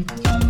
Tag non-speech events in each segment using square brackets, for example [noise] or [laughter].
Et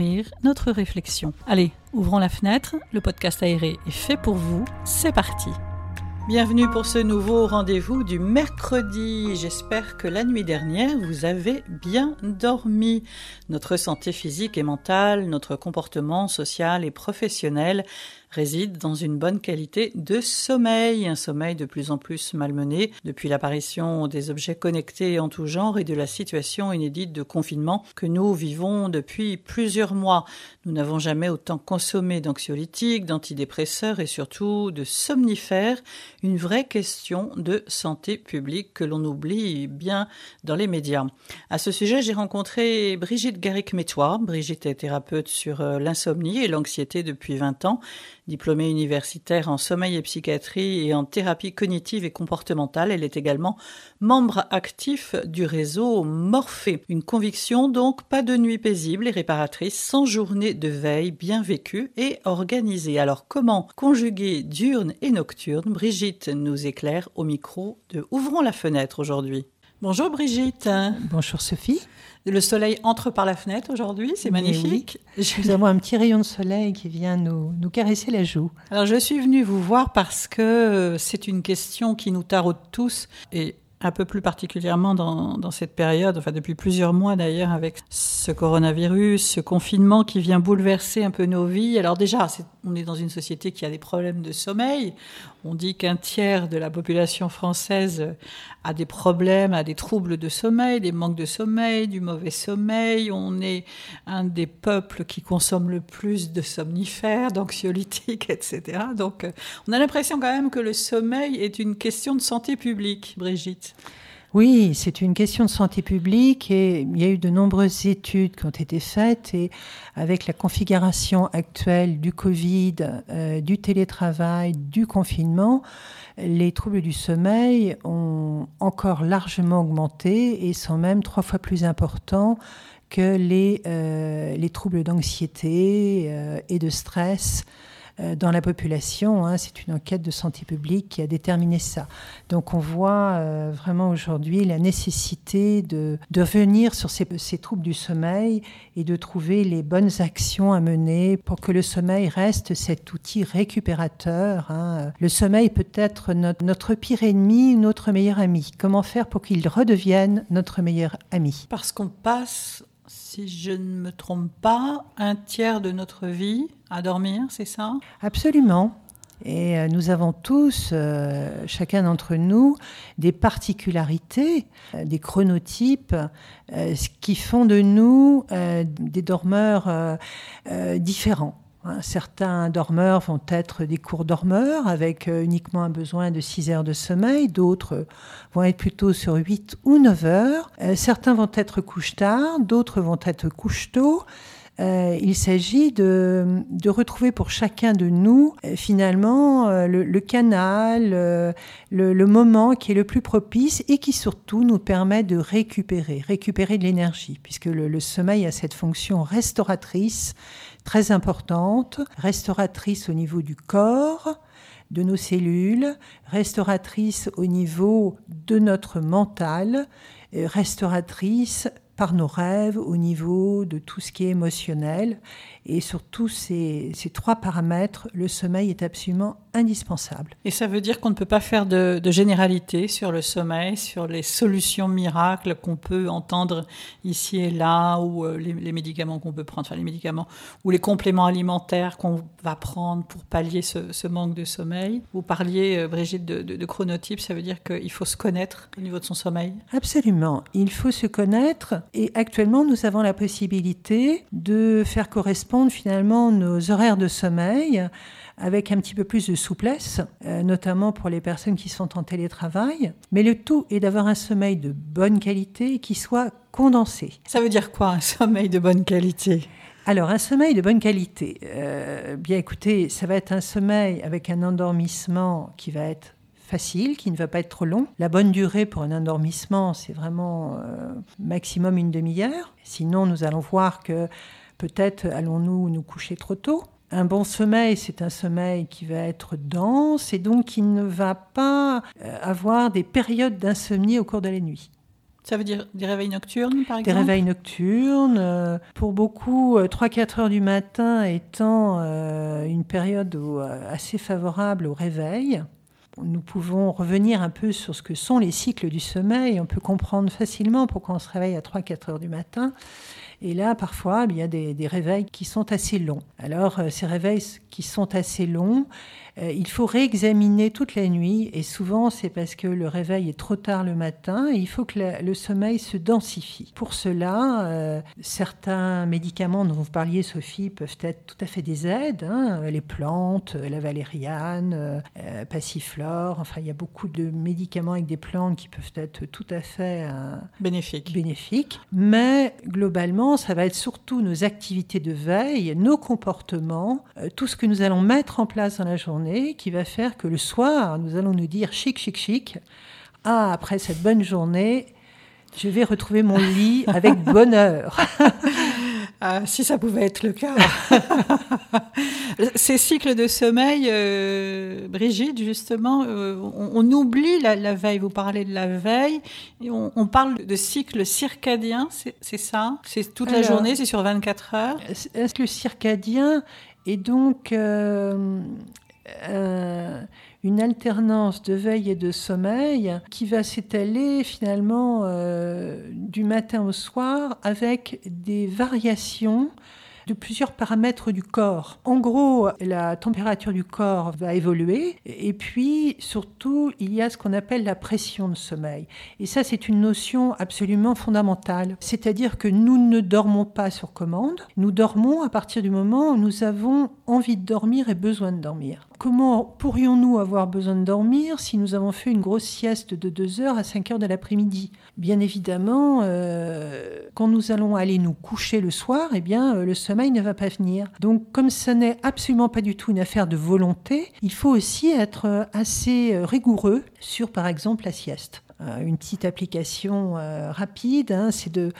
notre réflexion. Allez, ouvrons la fenêtre, le podcast aéré est fait pour vous, c'est parti. Bienvenue pour ce nouveau rendez-vous du mercredi. J'espère que la nuit dernière, vous avez bien dormi. Notre santé physique et mentale, notre comportement social et professionnel réside dans une bonne qualité de sommeil, un sommeil de plus en plus malmené depuis l'apparition des objets connectés en tout genre et de la situation inédite de confinement que nous vivons depuis plusieurs mois. Nous n'avons jamais autant consommé d'anxiolytiques, d'antidépresseurs et surtout de somnifères, une vraie question de santé publique que l'on oublie bien dans les médias. À ce sujet, j'ai rencontré Brigitte Garrick-Métois. Brigitte est thérapeute sur euh, l'insomnie et l'anxiété depuis 20 ans diplômée universitaire en sommeil et psychiatrie et en thérapie cognitive et comportementale. Elle est également membre actif du réseau Morphée. Une conviction donc, pas de nuit paisible et réparatrice sans journée de veille bien vécue et organisée. Alors comment conjuguer diurne et nocturne? Brigitte nous éclaire au micro de Ouvrons la fenêtre aujourd'hui. Bonjour Brigitte. Bonjour Sophie. Le soleil entre par la fenêtre aujourd'hui, c'est magnifique. Nous avons un petit rayon de soleil qui vient nous, nous caresser la joue. Alors je suis venue vous voir parce que c'est une question qui nous taraude tous et un peu plus particulièrement dans, dans, cette période, enfin depuis plusieurs mois d'ailleurs, avec ce coronavirus, ce confinement qui vient bouleverser un peu nos vies. Alors déjà, on est dans une société qui a des problèmes de sommeil. On dit qu'un tiers de la population française a des problèmes, a des troubles de sommeil, des manques de sommeil, du mauvais sommeil. On est un des peuples qui consomme le plus de somnifères, d'anxiolytiques, etc. Donc on a l'impression quand même que le sommeil est une question de santé publique, Brigitte. Oui, c'est une question de santé publique et il y a eu de nombreuses études qui ont été faites et avec la configuration actuelle du Covid, euh, du télétravail, du confinement, les troubles du sommeil ont encore largement augmenté et sont même trois fois plus importants que les, euh, les troubles d'anxiété euh, et de stress dans la population. Hein, c'est une enquête de santé publique qui a déterminé ça. Donc on voit euh, vraiment aujourd'hui la nécessité de, de revenir sur ces, troubles du sommeil et de trouver les bonnes actions à mener pour que le sommeil reste cet outil récupérateur. Hein. Le sommeil peut être notre pire ennemi, notre meilleur ami. Comment faire pour qu'il redevienne notre meilleur ami? Parce qu'on passe si je ne me trompe pas, un tiers de notre vie à dormir, c'est ça? Absolument. Et euh, nous avons tous, euh, chacun d'entre nous, des particularités, euh, des chronotypes, qui font de nous des dormeurs différents. Hein, certains dormeurs vont être des courts dormeurs avec euh, uniquement un besoin de 6 heures de sommeil, d'autres vont être plutôt sur 8 ou 9 heures. Euh, certains vont être couche tard, d'autres vont être couche tôt. Euh, il s'agit de, retrouver pour chacun de nous finalement le, canal, le, moment qui est le plus propice et qui surtout nous permet de récupérer, récupérer de l'énergie, puisque le, sommeil a cette fonction restauratrice très importante, restauratrice au niveau du corps, de nos cellules, restauratrice au niveau de notre mental, restauratrice par nos rêves au niveau de tout ce qui est émotionnel. Et sur tous ces, ces trois paramètres, le sommeil est absolument indispensable. Et ça veut dire qu'on ne peut pas faire de, de généralité sur le sommeil, sur les solutions miracles qu'on peut entendre ici et là, ou euh, les, les, médicaments qu'on peut prendre, enfin les médicaments, ou les compléments alimentaires qu'on va prendre pour pallier ce, ce, manque de sommeil. Vous parliez, euh, Brigitte, de, de, de chronotype, ça veut dire qu'il faut se connaître au niveau de son sommeil Absolument, il faut se connaître, et actuellement nous avons la possibilité de faire correspondre finalement nos horaires de sommeil avec un petit peu plus de souplesse, euh, notamment pour les personnes qui sont en télétravail. Mais le tout est d'avoir un sommeil de bonne qualité qui soit condensé. Ça veut dire quoi un sommeil de bonne qualité? Alors, un sommeil de bonne qualité, euh, bien écoutez, ça va être un sommeil avec un endormissement qui va être facile, qui ne va pas être trop long. La bonne durée pour un endormissement, c'est vraiment euh, maximum une demi-heure. Sinon, nous allons voir que peut-être allons-nous nous coucher trop tôt. Un bon sommeil, c'est un sommeil qui va être dense et donc qui ne va pas euh, avoir des périodes d'insomnie au cours de la nuit. Ça veut dire des réveils nocturnes, par exemple? Des réveils nocturnes. Euh, pour beaucoup, 3-4 heures du matin étant une période assez favorable au réveil nous pouvons revenir un peu sur ce que sont les cycles du sommeil. On peut comprendre facilement pourquoi on se réveille à 3-4 heures du matin. Et là, parfois, il y a des, réveils qui sont assez longs. Alors, euh, ces réveils qui sont assez longs, euh, il faut réexaminer toute la nuit et souvent c'est parce que le réveil est trop tard le matin et il faut que le sommeil se densifie. Pour cela, euh, certains médicaments dont vous parliez, Sophie, peuvent être tout à fait des aides. Hein. les plantes, la valériane, euh, passiflore, enfin il y a beaucoup de médicaments avec des plantes qui peuvent être tout à fait bénéfiques. bénéfiques. Mais globalement, ça va être surtout nos activités de veille, nos comportements, tout ce que nous allons mettre en place dans la journée qui va faire que le soir, nous allons nous dire chic, chic, chic. Ah, après cette bonne journée, je vais retrouver mon lit avec [laughs] bonheur. Ah, si ça pouvait être le cas. Ces cycles de sommeil, euh, Brigitte, justement, euh, on, oublie la, veille. Vous parlez de la veille, et on, parle de cycle circadien, c'est ça? C'est toute la journée, c'est sur 24 heures? Est-ce que le circadien est donc euh, euh, une alternance de veille et de sommeil qui va s'étaler finalement euh, du matin au soir avec des variations de plusieurs paramètres du corps. En gros, la température du corps va évoluer et puis surtout, il y a ce qu'on appelle la pression de sommeil. Et ça, c'est une notion absolument fondamentale. C'est-à-dire que nous ne dormons pas sur commande, nous dormons à partir du moment où nous avons envie de dormir et besoin de dormir. Comment pourrions-nous avoir besoin de dormir si nous avons fait une grosse sieste de 2 heures à 5 heures de l'après-midi? Bien évidemment, euh, quand nous allons aller nous coucher le soir, eh bien, euh, le sommeil ne va pas venir. Donc, comme ce n'est absolument pas du tout une affaire de volonté, il faut aussi être euh, assez rigoureux sur, par exemple, la sieste une petite application rapide, hein, c'est de,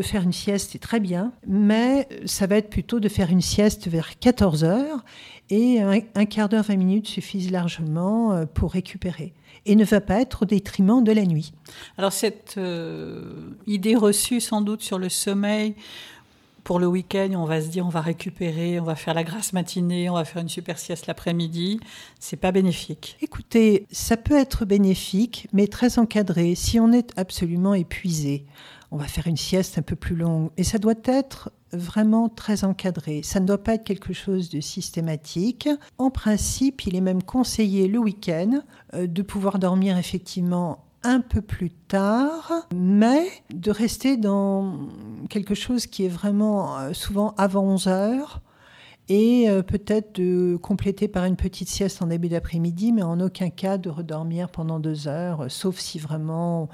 faire une sieste, c'est très bien, mais ça va être plutôt de faire une sieste vers 14 heures et un, quart d'heure, 20 minutes suffisent largement euh, pour récupérer et ne va pas être au détriment de la nuit. Alors cette euh, idée reçue sans doute sur le sommeil, pour le week-end, on va se dire on va récupérer, on va faire la grasse matinée, on va faire une super sieste l'après-midi, c'est pas bénéfique. Écoutez, ça peut être bénéfique, mais très encadré. Si on est absolument épuisé, on va faire une sieste un peu plus longue. Et ça doit être vraiment très encadré. Ça ne doit pas être quelque chose de systématique. En principe, il est même conseillé le week-end euh, de pouvoir dormir effectivement un peu plus tard, mais de rester dans quelque chose qui est vraiment euh, souvent avant 11 heures et euh, peut-être de compléter par une petite sieste en début d'après-midi, mais en aucun cas de redormir pendant deux heures, sauf si vraiment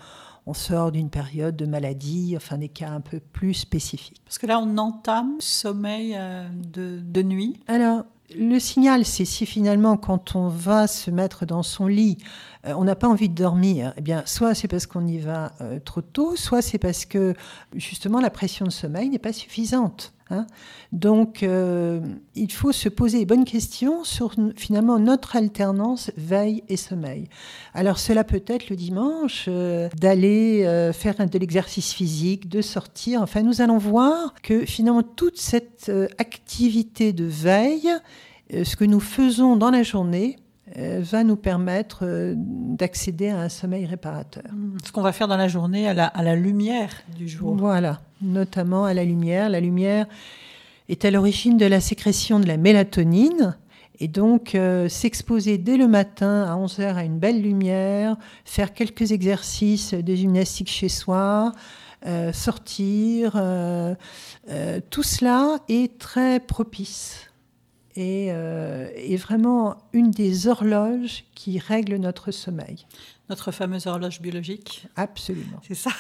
on sort d'une période de maladie, enfin des cas un peu plus spécifiques. Parce que là, on entame le sommeil euh, de, nuit. Alors, le signal, c'est si finalement, quand on va se mettre dans son lit, euh, on n'a pas envie de dormir, eh bien, soit c'est parce qu'on y va euh, trop tôt, soit c'est parce que justement la pression de sommeil n'est pas suffisante. Hein. Donc, euh, il faut se poser les bonnes questions sur finalement notre alternance veille et sommeil. Alors, cela peut être le dimanche euh, d'aller euh, faire de l'exercice physique, de sortir. Enfin, nous allons voir que finalement toute cette activité de veille, ce que nous faisons dans la journée, va nous permettre d'accéder à un sommeil réparateur. Ce qu'on va faire dans la journée à la, à la lumière du jour. Voilà notamment à la lumière. La lumière est à l'origine de la sécrétion de la mélatonine. Et donc, euh, s'exposer dès le matin à 11h à une belle lumière, faire quelques exercices de gymnastique chez soi, euh, sortir, euh, tout cela est très propice. Est, est vraiment une des horloges qui règle notre sommeil notre fameuse horloge biologique. Absolument. C'est ça.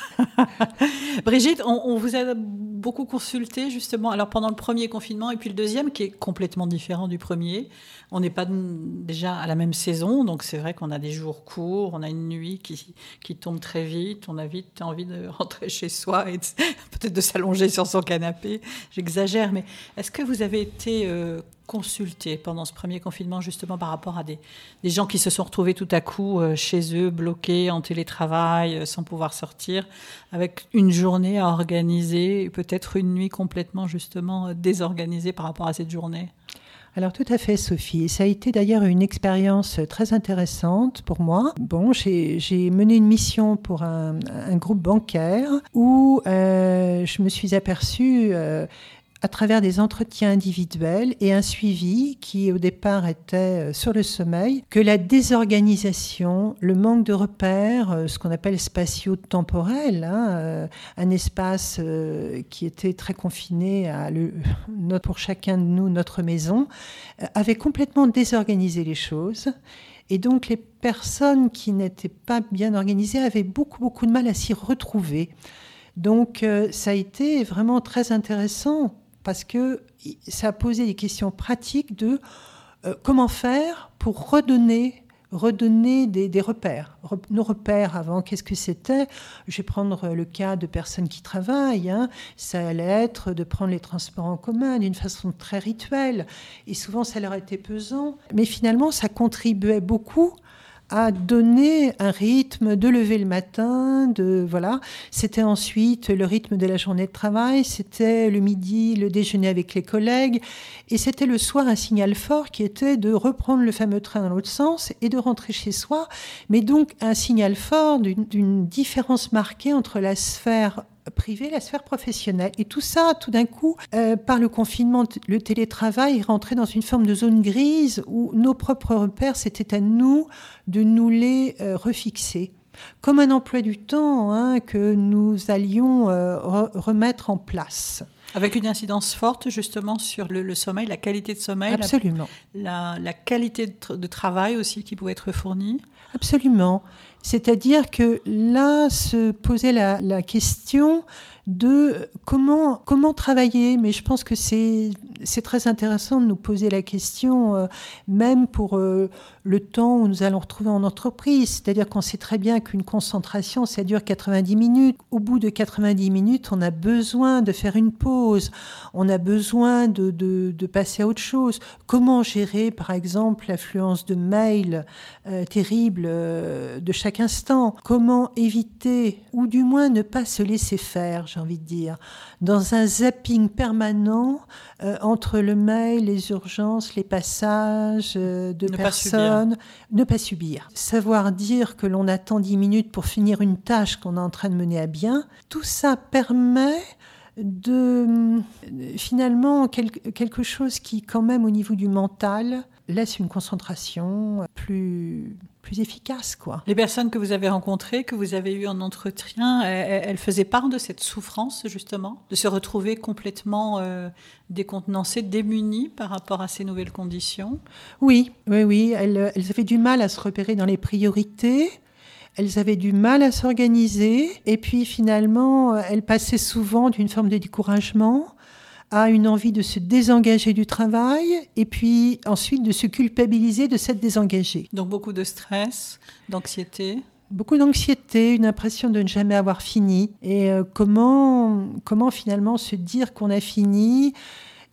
[laughs] Brigitte, on, vous a beaucoup consulté justement, alors pendant le premier confinement et puis le deuxième qui est complètement différent du premier. On n'est pas déjà à la même saison, donc c'est vrai qu'on a des jours courts, on a une nuit qui, qui tombe très vite, on a vite envie de [laughs] rentrer chez soi et peut-être de s'allonger sur son canapé. J'exagère, mais est-ce que vous avez été euh, consulté pendant ce premier confinement justement par rapport à des, gens qui se sont retrouvés tout à coup euh, chez eux, bloqués en télétravail, euh, sans pouvoir sortir, avec une journée à organiser, peut-être une nuit complètement justement euh, désorganisée par rapport à cette journée? Alors tout à fait, Sophie. Ça a été d'ailleurs une expérience très intéressante pour moi. Bon, j'ai mené une mission pour un, groupe bancaire où je me suis aperçue à travers des entretiens individuels et un suivi qui au départ était euh, sur le sommeil, que la désorganisation, le manque de repères, euh, ce qu'on appelle spatio-temporel, hein, euh, un espace qui était très confiné à [laughs] pour chacun de nous, notre maison, avait complètement désorganisé les choses. Et donc les personnes qui n'étaient pas bien organisées avaient beaucoup, beaucoup de mal à s'y retrouver. Donc ça a été vraiment très intéressant parce que ça a posé des questions pratiques de euh, comment faire pour redonner redonner des, repères. nos repères avant, qu'est-ce que c'était? Je vais prendre le cas de personnes qui travaillent. Hein. Ça allait être de prendre les transports en commun d'une façon très rituelle. Et souvent, ça leur était pesant. Mais finalement, ça contribuait beaucoup à donner un rythme de lever le matin, de voilà. C'était ensuite le rythme de la journée de travail, c'était le midi, le déjeuner avec les collègues, et c'était le soir un signal fort qui était de reprendre le fameux train dans l'autre sens et de rentrer chez soi, mais donc un signal fort d'une différence marquée entre la sphère privée, la sphère professionnelle. Et tout ça, tout d'un coup, euh, par le confinement, le télétravail est rentré dans une forme de zone grise où nos propres repères, c'était à nous de nous les euh, refixer. Comme un emploi du temps hein, que nous allions euh, remettre en place. Avec une incidence forte justement sur le, sommeil, la qualité de sommeil. Absolument. La, la qualité de, de, travail aussi qui pouvait être fournie. Absolument. C'est-à-dire que là se posait la, question de comment, comment travailler. Mais je pense que c'est très intéressant de nous poser la question, euh, même pour euh, le temps où nous allons retrouver en entreprise. C'est-à-dire qu'on sait très bien qu'une concentration, ça dure 90 minutes. Au bout de 90 minutes, on a besoin de faire une pause. On a besoin de, passer à autre chose. Comment gérer, par exemple, l'affluence de mails euh, terribles de chaque instant? Comment éviter, ou du moins ne pas se laisser faire, j'ai envie de dire, dans un zapping permanent entre le mail, les urgences, les passages euh, de personnes. ne pas subir. Savoir dire que l'on attend 10 minutes pour finir une tâche qu'on est en train de mener à bien, tout ça permet de finalement quelque chose qui quand même au niveau du mental laisse une concentration plus plus efficace quoi. Les personnes que vous avez rencontrées, que vous avez eues en entretien, elles, faisaient part de cette souffrance justement, de se retrouver complètement euh, décontenancées, démunies par rapport à ces nouvelles conditions? Oui, oui, oui, elles, elles avaient du mal à se repérer dans les priorités. Elles avaient du mal à s'organiser et puis finalement, elles passaient souvent d'une forme de découragement à une envie de se désengager du travail et puis ensuite de se culpabiliser de s'être désengagé. Donc beaucoup de stress, d'anxiété Beaucoup d'anxiété, une impression de ne jamais avoir fini. Et euh, comment, comment finalement se dire qu'on a fini?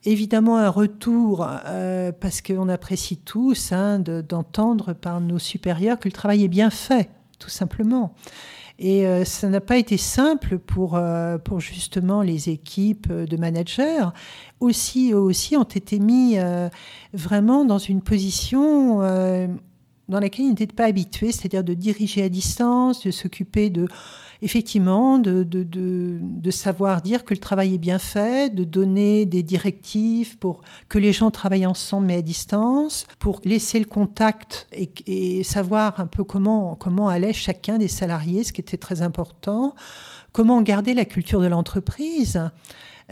Évidemment un retour, euh, parce qu'on apprécie tous hein, d'entendre par nos supérieurs que le travail est bien fait, tout simplement. Et euh, ça n'a pas été simple pour, euh, pour justement les équipes de managers. Aussi, aussi ont été mis euh, vraiment dans une position dans laquelle ils n'étaient pas habitués, c'est-à-dire de diriger à distance, de s'occuper de effectivement, de, de, de, savoir dire que le travail est bien fait, de donner des directives pour que les gens travaillent ensemble mais à distance, pour laisser le contact et, savoir un peu comment, comment allait chacun des salariés, ce qui était très important, comment garder la culture de l'entreprise.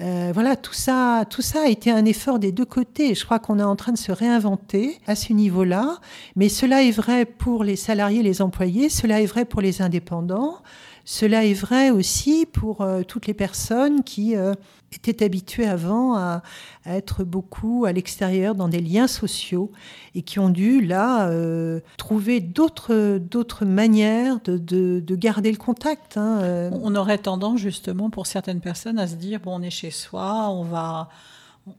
Euh, voilà, tout ça, tout ça a été un effort des deux côtés. Je crois qu'on est en train de se réinventer à ce niveau-là. Mais cela est vrai pour les salariés, les employés, cela est vrai pour les indépendants. Cela est vrai aussi pour euh, toutes les personnes qui euh, étaient habituées avant à, être beaucoup à l'extérieur dans des liens sociaux et qui ont dû là euh, trouver d'autres d'autres manières de, de, garder le contact. Hein, on aurait tendance justement pour certaines personnes à se dire bon on est chez soi, on va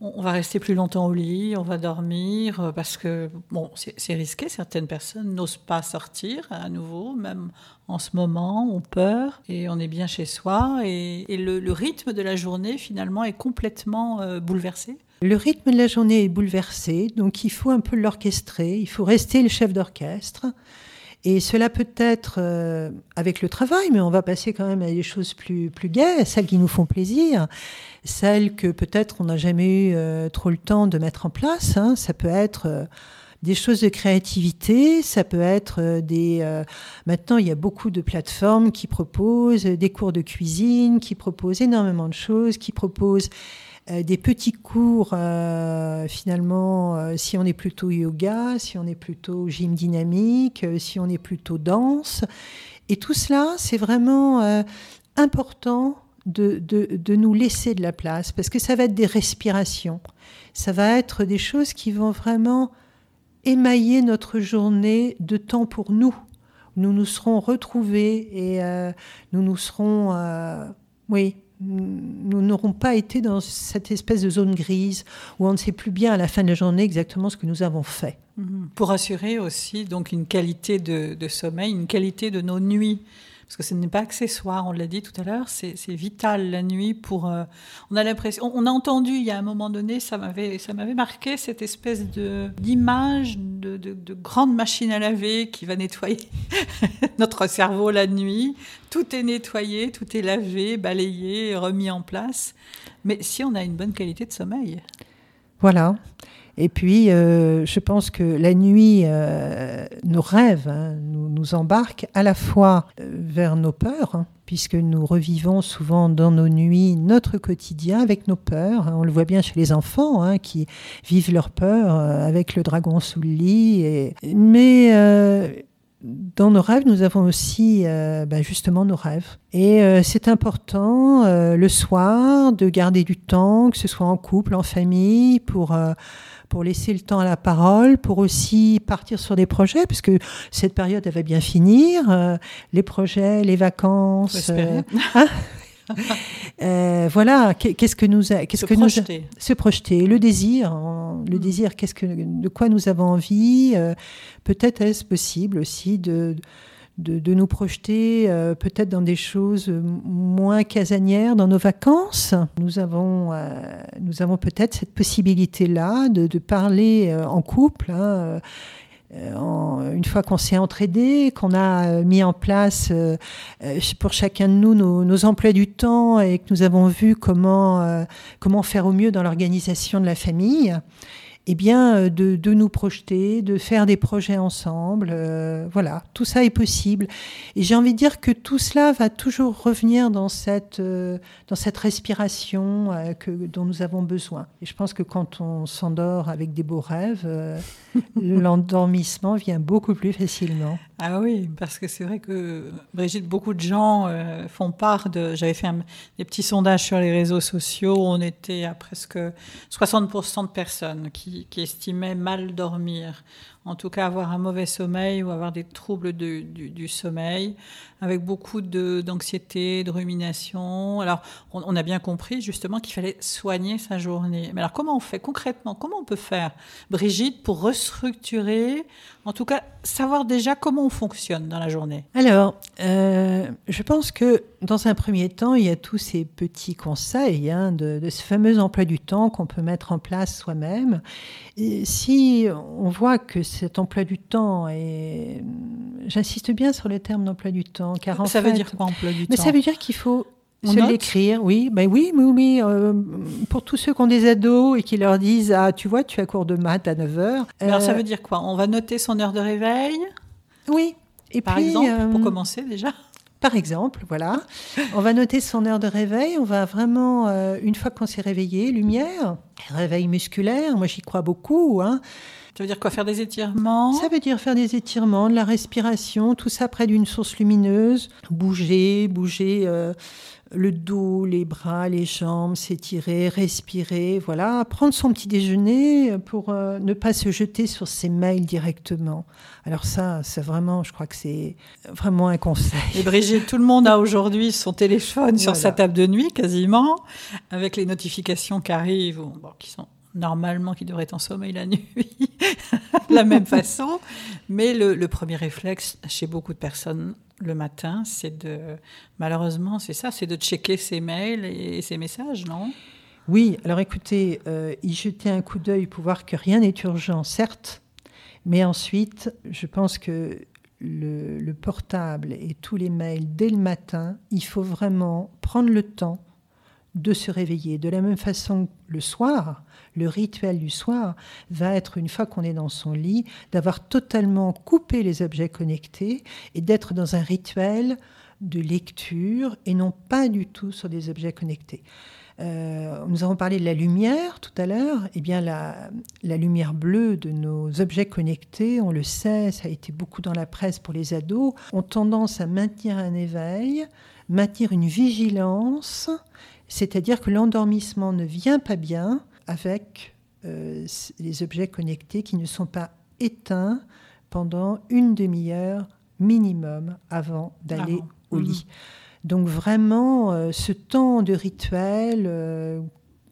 on va rester plus longtemps au lit, on va dormir, euh, parce que bon, c'est risqué. Certaines personnes n'osent pas sortir à nouveau, même en ce moment, ont peur et on est bien chez soi. Et, le, rythme de la journée, finalement, est complètement euh, bouleversé. Le rythme de la journée est bouleversé, donc il faut un peu l'orchestrer, il faut rester le chef d'orchestre. Et cela peut être euh, avec le travail, mais on va passer quand même à des choses plus, plus gaies, celles qui nous font plaisir, celles que peut-être on n'a jamais eu euh, trop le temps de mettre en place. Hein. Ça peut être euh, des choses de créativité, ça peut être des... maintenant, il y a beaucoup de plateformes qui proposent des cours de cuisine, qui proposent énormément de choses, qui proposent des petits cours, euh, finalement, euh, si on est plutôt yoga, si on est plutôt gym dynamique, si on est plutôt danse. Et tout cela, c'est vraiment important de, de, nous laisser de la place, parce que ça va être des respirations, ça va être des choses qui vont vraiment émailler notre journée de temps pour nous. Nous nous serons retrouvés et nous nous serons, oui, nous n'aurons pas été dans cette espèce de zone grise où on ne sait plus bien à la fin de la journée exactement ce que nous avons fait. Mhm. Pour assurer aussi donc une qualité de sommeil, une qualité de nos nuits parce que ce n'est pas accessoire, on l'a dit tout à l'heure, c'est vital la nuit pour... Euh, on a l'impression... On, a entendu il y a un moment donné, ça m'avait marqué, cette espèce d'image de, de, de, grande machine à laver qui va nettoyer [laughs] notre cerveau la nuit. Tout est nettoyé, tout est lavé, balayé, remis en place. Mais si on a une bonne qualité de sommeil... Voilà. Et puis, euh, je pense que la nuit, euh, nos rêves hein, nous, embarquent à la fois euh, vers nos peurs, hein, puisque nous revivons souvent dans nos nuits notre quotidien avec nos peurs. On le voit bien chez les enfants hein, qui vivent leurs peurs avec le dragon sous le lit. Mais dans nos rêves, nous avons aussi ben justement nos rêves. Et c'est important le soir de garder du temps, que ce soit en couple, en famille, pour pour laisser le temps à la parole, pour aussi partir sur des projets, puisque cette période, elle va bien finir. Euh, les projets, les vacances. Euh, hein [laughs] euh, voilà, qu'est-ce que nous, qu'est-ce se que projeter. nous, se projeter, le désir, hein. le désir, qu'est-ce que, de quoi nous avons envie. Peut-être est-ce possible aussi de de, nous projeter euh, peut-être dans des choses moins casanières dans nos vacances. Nous avons, euh, avons peut-être cette possibilité-là de, parler euh, en couple. Hein, une fois qu'on s'est entraidé, qu'on a mis en place pour chacun de nous nos, nos, emplois du temps et que nous avons vu comment, comment faire au mieux dans l'organisation de la famille, eh bien, euh, de, de, nous projeter, de faire des projets ensemble. Euh, voilà, tout ça est possible. Et j'ai envie de dire que tout cela va toujours revenir dans cette, euh, dans cette respiration que, dont nous avons besoin. Et je pense que quand on s'endort avec des beaux rêves, [laughs] l'endormissement vient beaucoup plus facilement. Ah oui, parce que c'est vrai que Brigitte, beaucoup de gens font part de. J'avais fait des petits sondages sur les réseaux sociaux. On était à presque 60% de personnes qui estimait mal dormir, en tout cas avoir un mauvais sommeil ou avoir des troubles du, sommeil, avec beaucoup d'anxiété, de, rumination. Alors, on, a bien compris justement qu'il fallait soigner sa journée. Mais alors, comment on fait concrètement Comment on peut faire, Brigitte, pour restructurer, en tout cas, savoir déjà comment on fonctionne dans la journée Alors, euh, je pense que dans un premier temps, il y a tous ces petits conseils hein, de, ce fameux emploi du temps qu'on peut mettre en place soi-même. Si on voit que cet emploi du temps est... J'insiste bien sur le terme d'emploi du temps, car en ça veut dire quoi emploi du mais temps Ça veut dire qu'il faut se l'écrire, oui, ben oui, oui, oui. Euh, pour tous ceux qui ont des ados et qui leur disent Ah, tu vois, tu as cours de maths à 9h. Alors, ça euh, veut dire quoi? On va noter son heure de réveil? Oui. Et Par exemple, pour euh, commencer déjà Par exemple, voilà. On va noter son heure de réveil. On va vraiment, euh, une fois qu'on s'est réveillé, lumière, réveil musculaire. Moi, j'y crois beaucoup. Hein. Ça veut dire quoi Faire des étirements? Ça veut dire faire des étirements, de la respiration, tout ça près d'une source lumineuse. Bouger, bouger euh, le dos, les bras, les jambes, s'étirer, respirer, voilà. Prendre son petit déjeuner pour euh, ne pas se jeter sur ses mails directement. Alors ça, c'est vraiment, je crois que c'est vraiment un conseil. Et Brigitte, tout le monde a aujourd'hui son téléphone sur sa table de nuit quasiment, avec les notifications qui arrivent, bon, qui sont normalement qui devrait être en sommeil la [laughs] nuit, de la même façon. Mais le, premier réflexe chez beaucoup de personnes le matin, c'est de, malheureusement, c'est ça, c'est de checker ses mails et ses messages, non? Oui, alors écoutez, euh, y jeter un coup d'œil pour voir que rien n'est urgent, certes, mais ensuite, je pense que le, le, portable et tous les mails dès le matin, il faut vraiment prendre le temps de se réveiller. De la même façon, le soir, le rituel du soir va être, une fois qu'on est dans son lit, d'avoir totalement coupé les objets connectés et d'être dans un rituel de lecture et non pas du tout sur des objets connectés. Euh, nous avons parlé de la lumière tout à l'heure. Eh bien, la, la, lumière bleue de nos objets connectés, on le sait, ça a été beaucoup dans la presse pour les ados, ont tendance à maintenir un éveil, maintenir une vigilance, c'est-à-dire que l'endormissement ne vient pas bien avec euh, les objets connectés qui ne sont pas éteints pendant une demi-heure minimum avant d'aller au lit. Mhm. Donc vraiment, euh, ce temps de rituel euh,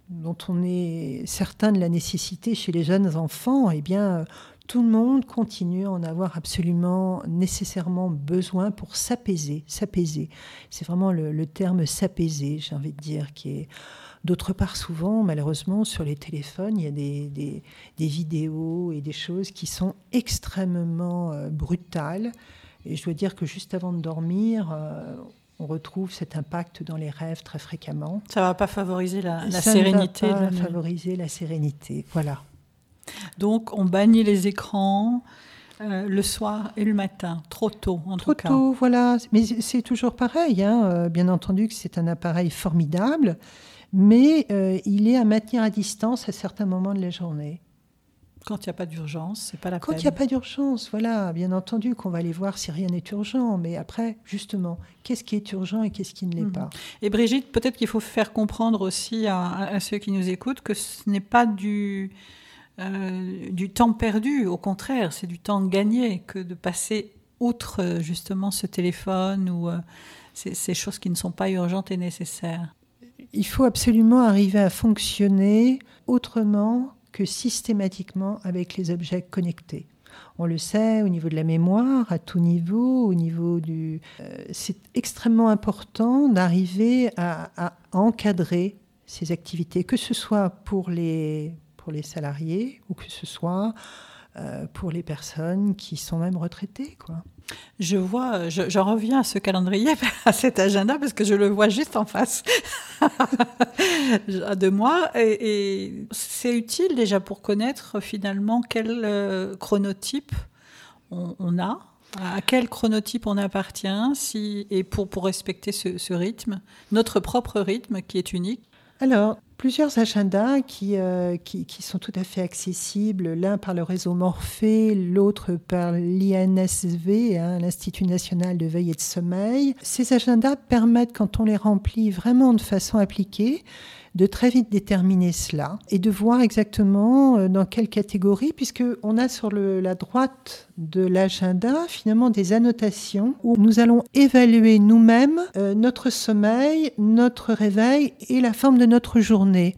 dont on est certain de la nécessité chez les jeunes enfants, eh bien, tout le monde continue à en avoir absolument nécessairement besoin pour s'apaiser. S'apaiser, c'est vraiment le, le terme s'apaiser, j'ai envie de dire, qui est D'autre part, souvent, malheureusement, sur les téléphones, il y a des, vidéos et des choses qui sont extrêmement euh, brutales. Et je dois dire que juste avant de dormir, euh, on retrouve cet impact dans les rêves très fréquemment. Ça ne va pas favoriser la, la sérénité. Ça va pas favoriser la sérénité, voilà. Donc, on bannit les écrans. Euh, le soir et le matin, trop tôt en trop tout cas. Trop tôt, voilà. Mais c'est toujours pareil. Hein. bien entendu que c'est un appareil formidable, mais euh, il est à maintenir à distance à certains moments de la journée. Quand il n'y a pas d'urgence, c'est pas la Quand il n'y a pas d'urgence, voilà, bien entendu qu'on va aller voir si rien n'est urgent, mais après, justement, qu'est-ce qui est urgent et qu'est-ce qui ne l'est mhm. pas? Et Brigitte, peut-être qu'il faut faire comprendre aussi à, ceux qui nous écoutent que ce n'est pas du, euh, du temps perdu, au contraire, c'est du temps gagné que de passer outre justement ce téléphone ou euh, ces choses qui ne sont pas urgentes et nécessaires il faut absolument arriver à fonctionner autrement que systématiquement avec les objets connectés. On le sait au niveau de la mémoire, à tout niveau, au niveau du... Euh, c'est extrêmement important d'arriver à, encadrer ces activités, que ce soit pour les, pour les salariés ou que ce soit euh, pour les personnes qui sont même retraitées. Quoi. Je vois, je, reviens à ce calendrier, [laughs] à cet agenda, parce que je le vois juste en face [laughs] de moi. Et, c'est utile déjà pour connaître finalement quel euh, chronotype on, a, à quel chronotype on appartient, si, et pour, pour respecter ce rythme, notre propre rythme qui est unique. Alors, plusieurs agendas euh, qui, qui, sont tout à fait accessibles, l'un par le réseau Morphée, l'autre par l'INSV, hein, l'Institut national de veille et de sommeil. Ces agendas permettent, quand on les remplit vraiment de façon appliquée, de très vite déterminer cela et de voir exactement euh, dans quelle catégorie, puisqu'on a sur la droite de l'agenda finalement des annotations où nous allons évaluer nous-mêmes euh, notre sommeil, notre réveil et la forme de notre journée.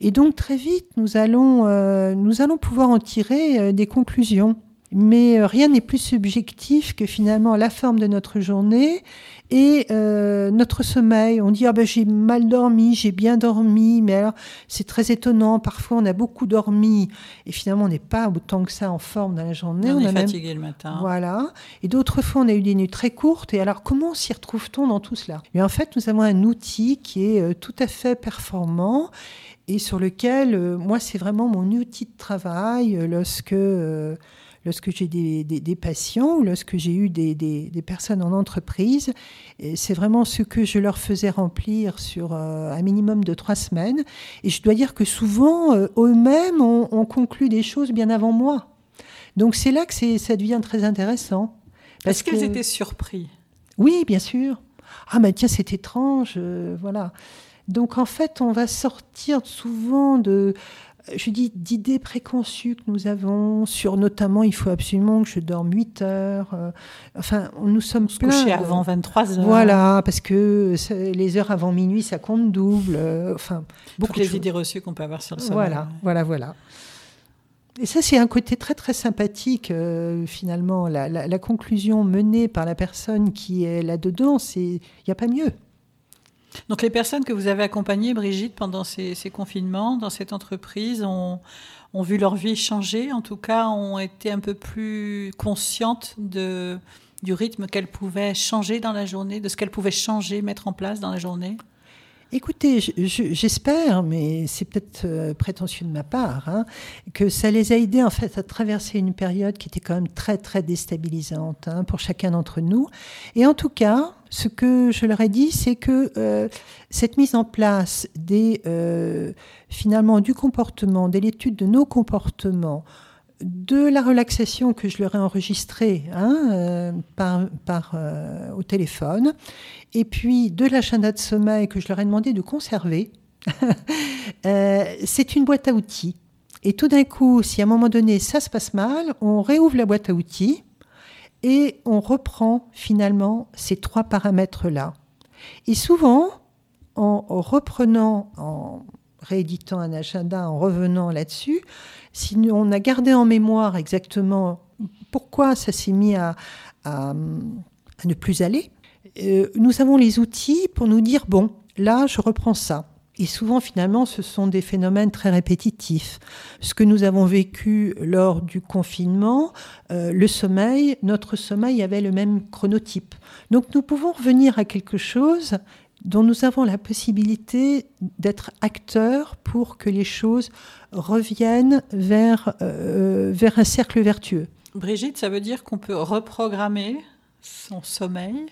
Et donc très vite, nous allons, euh, nous allons pouvoir en tirer des conclusions. Mais rien n'est plus subjectif que finalement la forme de notre journée et euh, notre sommeil, on dit ah ben j'ai mal dormi, j'ai bien dormi, mais alors c'est très étonnant. Parfois on a beaucoup dormi et finalement on n'est pas autant que ça en forme dans la journée. On, est fatigué le matin. Voilà. Et d'autres fois on a eu des nuits très courtes. Et alors comment s'y retrouve-t-on dans tout cela? Et en fait nous avons un outil qui est euh, tout à fait performant et sur lequel euh, moi c'est vraiment mon outil de travail lorsque lorsque j'ai des, patients ou lorsque j'ai eu des, personnes en entreprise, c'est vraiment ce que je leur faisais remplir sur euh, un minimum de trois semaines. Et je dois dire que souvent, euh, eux-mêmes ont, conclu des choses bien avant moi. Donc c'est là que ça devient très intéressant. Est-ce qu'ils étaient surpris? Oui, bien sûr. Ah, mais tiens, c'est étrange, euh, voilà. Donc en fait, on va sortir souvent de, je dis, d'idées préconçues que nous avons sur notamment, il faut absolument que je dorme 8 heures. Euh, enfin, nous sommes Se coucher avant 23 heures. Voilà, parce que les heures avant minuit, ça compte double. Euh, enfin, beaucoup Toutes les idées reçues qu'on peut avoir sur le sommeil. Voilà, voilà, voilà. Et ça, c'est un côté très très sympathique, euh, finalement. La, conclusion menée par la personne qui est là-dedans, c'est il n'y a pas mieux. Donc les personnes que vous avez accompagnées, Brigitte, pendant ces, confinements, dans cette entreprise, ont, vu leur vie changer, en tout cas ont été un peu plus conscientes du rythme qu'elles pouvaient changer dans la journée, de ce qu'elles pouvaient changer, mettre en place dans la journée? Écoutez, j'espère, mais c'est peut-être euh, prétentieux de ma part, hein, que ça les a aidés en fait à traverser une période qui était quand même très très déstabilisante hein, pour chacun d'entre nous. Et en tout cas, ce que je leur ai dit, c'est que euh, cette mise en place des euh, finalement du comportement, de l'étude de nos comportements, de la relaxation que je leur ai enregistrée hein, par, au téléphone, et puis de l'agenda de sommeil que je leur ai demandé de conserver. [laughs] Euh, c'est une boîte à outils. Et tout d'un coup, si à un moment donné ça se passe mal, on réouvre la boîte à outils et on reprend finalement ces trois paramètres-là. Et souvent, en reprenant, en rééditant un agenda, en revenant là-dessus, si on a gardé en mémoire exactement pourquoi ça s'est mis à ne plus aller, euh, nous avons les outils pour nous dire, bon, là, je reprends ça. Et souvent, finalement, ce sont des phénomènes très répétitifs. Ce que nous avons vécu lors du confinement, euh, le sommeil, notre sommeil avait le même chronotype. Donc nous pouvons revenir à quelque chose dont nous avons la possibilité d'être acteurs pour que les choses reviennent vers, euh, vers un cercle vertueux. Brigitte, ça veut dire qu'on peut reprogrammer son sommeil?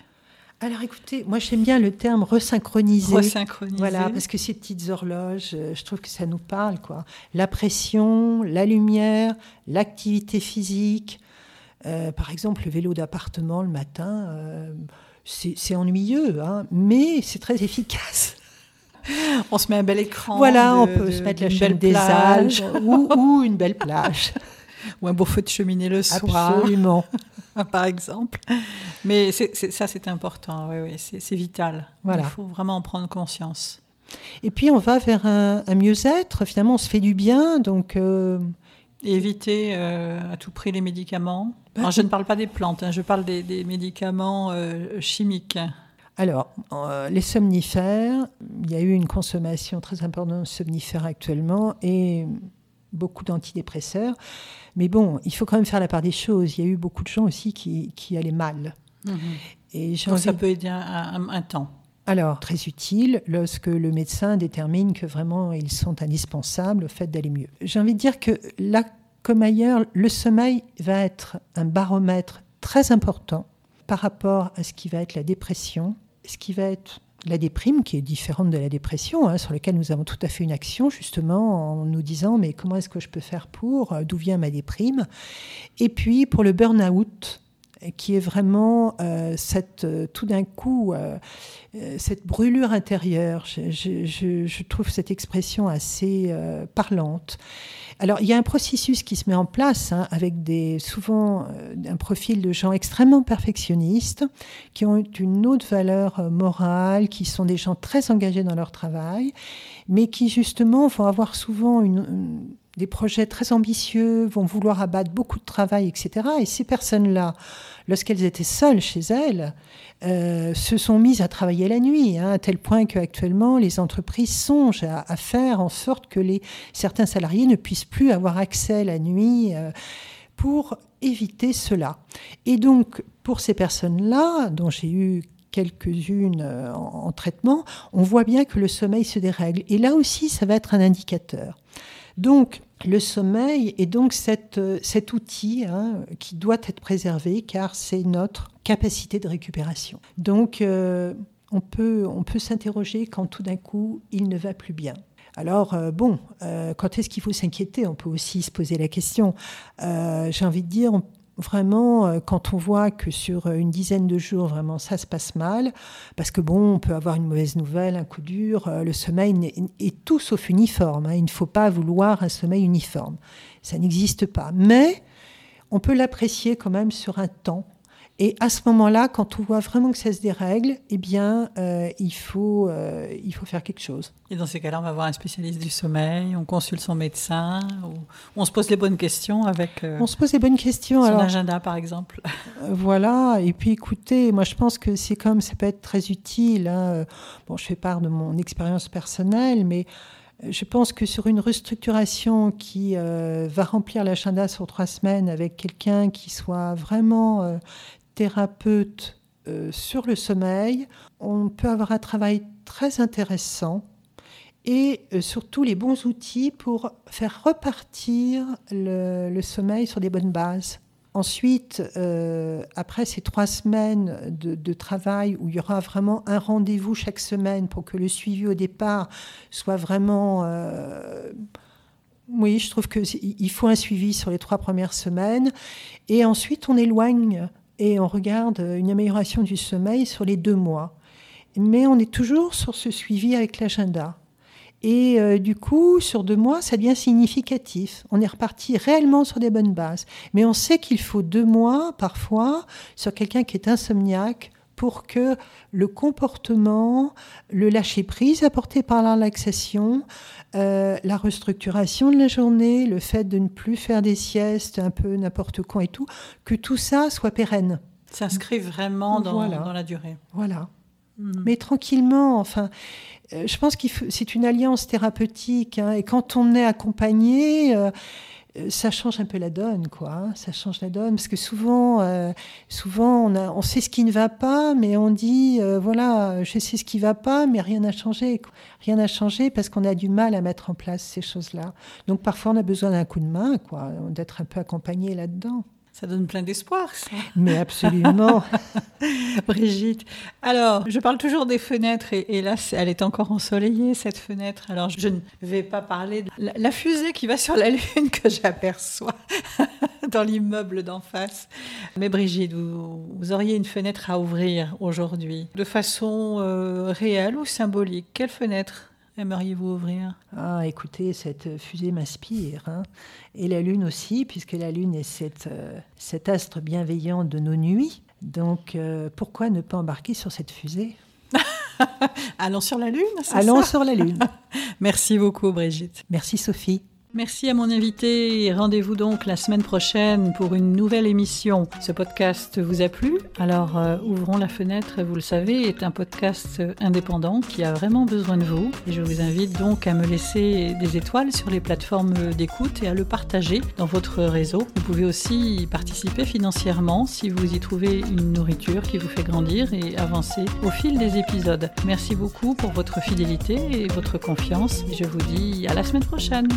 Alors écoutez, moi j'aime bien le terme resynchroniser. Resynchroniser. Voilà, parce que ces petites horloges, euh, je trouve que ça nous parle. quoi. La pression, la lumière, l'activité physique. Euh, par exemple, le vélo d'appartement le matin, euh, c'est ennuyeux, hein, mais c'est très efficace. On se met un bel écran. Voilà, on peut se mettre la chaîne des âges ou, ou, une belle plage. [laughs] ou un beau feu de cheminée le soir. Absolument. [laughs] par exemple. Mais ça, c'est important, oui, oui c'est vital. Voilà. Il faut vraiment en prendre conscience. Et puis, on va vers un, mieux-être. Finalement, on se fait du bien, donc... Euh, éviter euh, à tout prix les médicaments. Bah, je ne parle pas des plantes, hein, je parle des, médicaments euh, chimiques. Alors, les somnifères, il y a eu une consommation très importante de somnifères actuellement et beaucoup d'antidépresseurs. Mais bon, il faut quand même faire la part des choses. Il y a eu beaucoup de gens aussi qui, qui allaient mal. Mhm. Et Donc ça peut aider un, un, temps. Alors, très utile lorsque le médecin détermine que vraiment ils sont indispensables au fait d'aller mieux. J'ai envie de dire que là, comme ailleurs, le sommeil va être un baromètre très important par rapport à ce qui va être la dépression, ce qui va être la déprime, qui est différente de la dépression, hein, sur laquelle nous avons tout à fait une action, justement, en nous disant, mais comment est-ce que je peux faire pour euh, D'où vient ma déprime? Et puis, pour le burn-out, qui est vraiment euh, cette, euh, tout d'un coup, cette brûlure intérieure. Je, trouve cette expression assez parlante. Alors, il y a un processus qui se met en place hein, avec des, souvent euh, un profil de gens extrêmement perfectionnistes, qui ont une haute valeur euh, morale, qui sont des gens très engagés dans leur travail, mais qui justement vont avoir souvent des projets très ambitieux, vont vouloir abattre beaucoup de travail, etc. Et ces personnes-là, lorsqu'elles étaient seules chez elles, euh, se sont mises à travailler la nuit, hein, à tel point qu'actuellement les entreprises songent à, faire en sorte que les, certains salariés ne puissent plus avoir accès la nuit euh, pour éviter cela. Et donc, pour ces personnes-là, dont j'ai eu quelques-unes euh, en, traitement, on voit bien que le sommeil se dérègle. Et là aussi, ça va être un indicateur. Donc, le sommeil est donc cet outil hein, qui doit être préservé car c'est notre capacité de récupération. Donc on peut, on peut s'interroger quand tout d'un coup il ne va plus bien. Alors, euh, bon, euh, quand est-ce qu'il faut s'inquiéter? On peut aussi se poser la question. Euh, j'ai envie de dire, vraiment, quand on voit que sur une dizaine de jours, vraiment, ça se passe mal, parce que bon, on peut avoir une mauvaise nouvelle, un coup dur, le sommeil est, tout sauf uniforme. Hein. il ne faut pas vouloir un sommeil uniforme. Ça n'existe pas. Mais on peut l'apprécier quand même sur un temps et à ce moment-là, quand on voit vraiment que ça se dérègle, eh bien, euh, il, faut, euh, il faut faire quelque chose. Et dans ces cas-là, on va voir un spécialiste du sommeil, on consulte son médecin, ou on se pose les bonnes questions avec euh, on se pose les bonnes questions, son agenda, par exemple. voilà, et puis écoutez, moi je pense que c'est comme ça peut être très utile. Hein. Bon, je fais part de mon expérience personnelle, mais je pense que sur une restructuration qui va remplir l'agenda sur trois semaines avec quelqu'un qui soit vraiment euh, sur le sommeil, on peut avoir un travail très intéressant et euh, surtout les bons outils pour faire repartir le, sommeil sur des bonnes bases. Ensuite, euh, après ces trois semaines de, travail où il y aura vraiment un rendez-vous chaque semaine pour que le suivi au départ soit vraiment... oui, je trouve qu'il faut un suivi sur les trois premières semaines. Et ensuite, on éloigne et on regarde une amélioration du sommeil sur les deux mois. Mais on est toujours sur ce suivi avec l'agenda. Et euh, du coup, sur deux mois, ça devient significatif. On est reparti réellement sur des bonnes bases. Mais on sait qu'il faut deux mois, parfois, sur quelqu'un qui est insomniaque pour que le comportement, le lâcher-prise apporté par la relaxation, euh, la restructuration de la journée, le fait de ne plus faire des siestes un peu n'importe quand et tout, que tout ça soit pérenne. S'inscrit vraiment dans, dans, la durée. Voilà. Hmm. Mais tranquillement, enfin, euh, je pense que c'est une alliance thérapeutique. Hein, et quand on est accompagné, euh, ça change un peu la donne, quoi. Hein. ça change la donne parce que souvent, euh, souvent on sait ce qui ne va pas, mais on dit euh, voilà, je sais ce qui ne va pas, mais rien n'a changé. Rien n'a changé parce qu'on a du mal à mettre en place ces choses-là. Donc parfois on a besoin d'un coup de main, quoi, d'être un peu accompagné là-dedans. Ça donne plein d'espoir, ça. Mais absolument. [laughs] Brigitte. Alors, je parle toujours des fenêtres et, là, elle est encore ensoleillée, cette fenêtre. Alors, je ne vais pas parler de la, fusée qui va sur la Lune que j'aperçois [laughs] dans l'immeuble d'en face. Mais Brigitte, vous, auriez une fenêtre à ouvrir aujourd'hui, de façon euh, réelle ou symbolique. Quelle fenêtre? Aimeriez-vous ouvrir? Ah, écoutez, cette fusée m'inspire. Hein. Et la Lune aussi, puisque la Lune est cette, euh, cet astre bienveillant de nos nuits. Donc, euh, pourquoi ne pas embarquer sur cette fusée? [laughs] Allons sur la Lune Allons sur la Lune. [laughs] Merci beaucoup, Brigitte. Merci, Sophie. Merci à mon invité et rendez-vous donc la semaine prochaine pour une nouvelle émission. Ce podcast vous a plu? Alors euh, ouvrons la fenêtre, vous le savez, est un podcast indépendant qui a vraiment besoin de vous je vous invite donc à me laisser des étoiles sur les plateformes d'écoute et à le partager dans votre réseau. Vous pouvez aussi participer financièrement si vous y trouvez une nourriture qui vous fait grandir et avancer au fil des épisodes. Merci beaucoup pour votre fidélité et votre confiance je vous dis à la semaine prochaine.